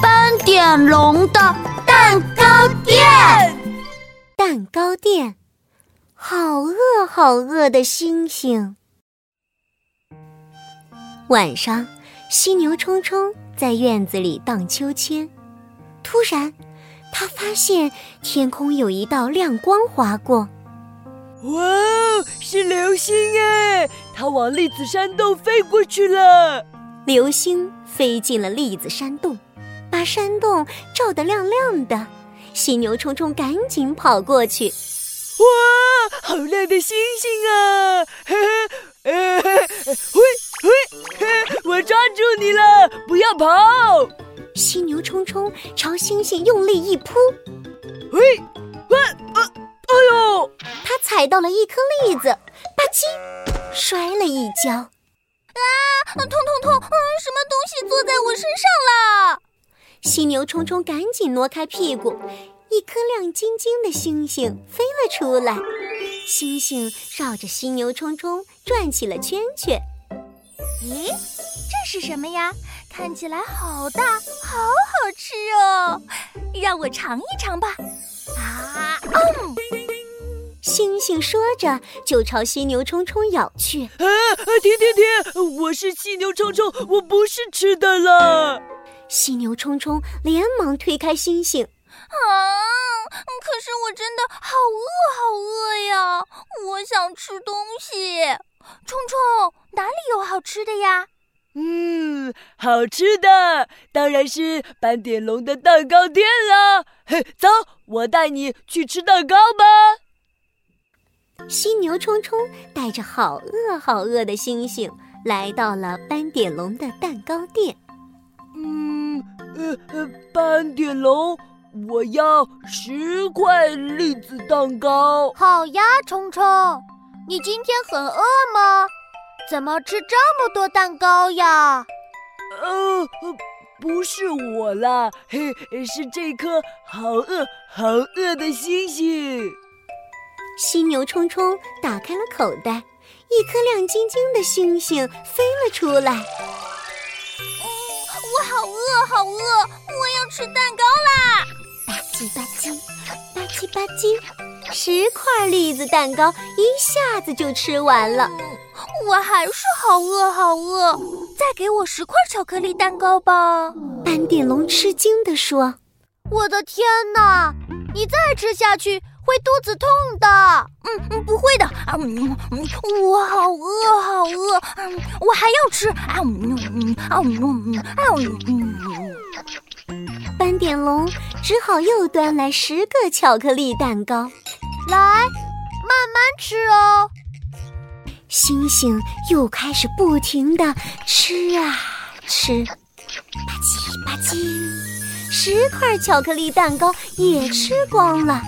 斑点龙的蛋糕店。蛋糕店，好饿好饿的星星。晚上，犀牛冲冲在院子里荡秋千，突然，他发现天空有一道亮光划过。哇，是流星哎！它往栗子山洞飞过去了。流星飞进了栗子山洞，把山洞照得亮亮的。犀牛冲冲赶紧跑过去。哇，好亮的星星啊！嘿嘿，嘿，嘿，我抓住你了，不要跑！犀牛冲冲朝星星用力一扑，嘿，啊啊，哎呦！他踩到了一颗栗子，吧唧，摔了一跤。啊，痛痛痛！嗯，什么东西坐在我身上了？犀牛冲冲赶紧挪开屁股，一颗亮晶晶的星星飞了出来。星星绕着犀牛冲冲转起了圈圈。咦，这是什么呀？看起来好大，好好吃哦！让我尝一尝吧。啊，嗯。星星说着，就朝犀牛冲冲咬去。啊，停停停！我是犀牛冲冲，我不是吃的了。犀牛冲冲连忙推开星星。啊！可是我真的好饿，好饿呀！我想吃东西。冲冲，哪里有好吃的呀？嗯，好吃的当然是斑点龙的蛋糕店啦。嘿，走，我带你去吃蛋糕吧。犀牛冲冲带着好饿好饿的星星来到了斑点龙的蛋糕店。嗯，呃呃，斑点龙，我要十块栗子蛋糕。好呀，冲冲，你今天很饿吗？怎么吃这么多蛋糕呀？呃，不是我啦，嘿，是这颗好饿好饿的星星。犀牛冲冲打开了口袋，一颗亮晶晶的星星飞了出来。嗯，我好饿，好饿，我要吃蛋糕啦！吧唧吧唧，吧唧吧唧，十块栗子蛋糕一下子就吃完了。我还是好饿，好饿，再给我十块巧克力蛋糕吧！斑点龙吃惊地说：“我的天哪，你再吃下去！”会肚子痛的，嗯嗯，不会的，嗯嗯，我好饿，好饿，嗯，我还要吃，啊嗯嗯啊嗯啊嗯，斑点龙只好又端来十个巧克力蛋糕，来，慢慢吃哦。星星又开始不停的吃啊吃，吧唧吧唧，十块巧克力蛋糕也吃光了。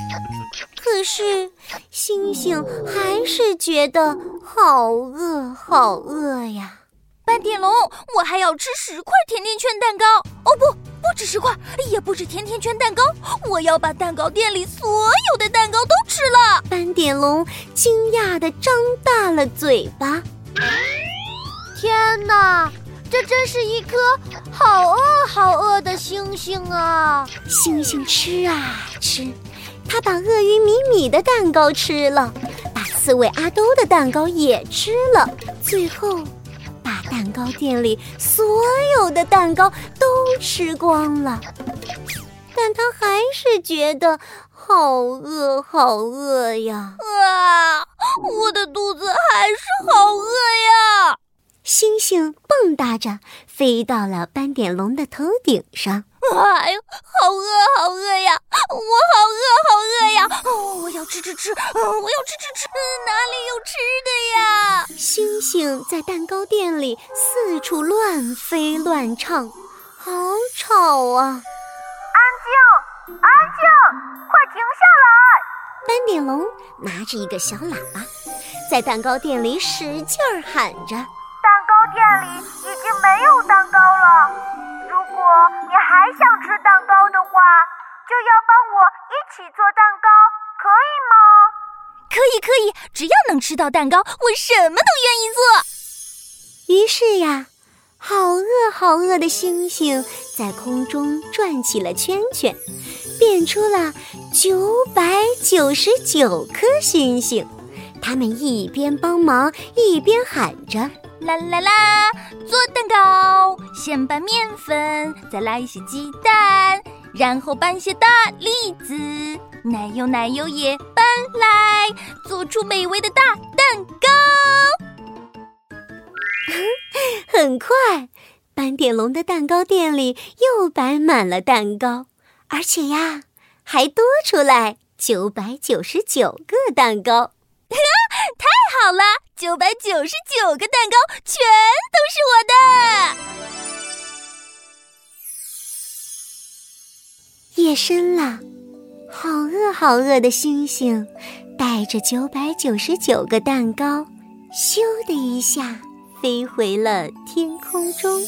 可是，星星还是觉得好饿，好饿呀！斑点龙，我还要吃十块甜甜圈蛋糕。哦不，不止十块，也不止甜甜圈蛋糕，我要把蛋糕店里所有的蛋糕都吃了。斑点龙惊讶的张大了嘴巴。天哪，这真是一颗好饿好饿的星星啊！星星吃啊吃。它把鳄鱼米米的蛋糕吃了，把刺猬阿兜的蛋糕也吃了，最后把蛋糕店里所有的蛋糕都吃光了。但他还是觉得好饿，好饿呀！啊，我的肚子还是好饿呀！星星蹦跶着飞到了斑点龙的头顶上。哎呦，好饿，好饿呀！我好饿，好饿呀！哦，我要吃吃吃，我要吃吃吃，哪里有吃的呀？星星在蛋糕店里四处乱飞乱唱，好吵啊！安静，安静，快停下来！斑点龙拿着一个小喇叭，在蛋糕店里使劲儿喊着：“蛋糕店里已经没有蛋糕了。”如果你还想吃蛋糕的话，就要帮我一起做蛋糕，可以吗？可以，可以，只要能吃到蛋糕，我什么都愿意做。于是呀，好饿好饿的星星在空中转起了圈圈，变出了九百九十九颗星星。他们一边帮忙，一边喊着：“啦啦啦！做蛋糕，先拌面粉，再来一些鸡蛋，然后拌些大栗子，奶油奶油也拌来，做出美味的大蛋糕。”很快，斑点龙的蛋糕店里又摆满了蛋糕，而且呀，还多出来九百九十九个蛋糕。太好了，九百九十九个蛋糕全都是我的。夜深了，好饿好饿的星星，带着九百九十九个蛋糕，咻的一下飞回了天空中。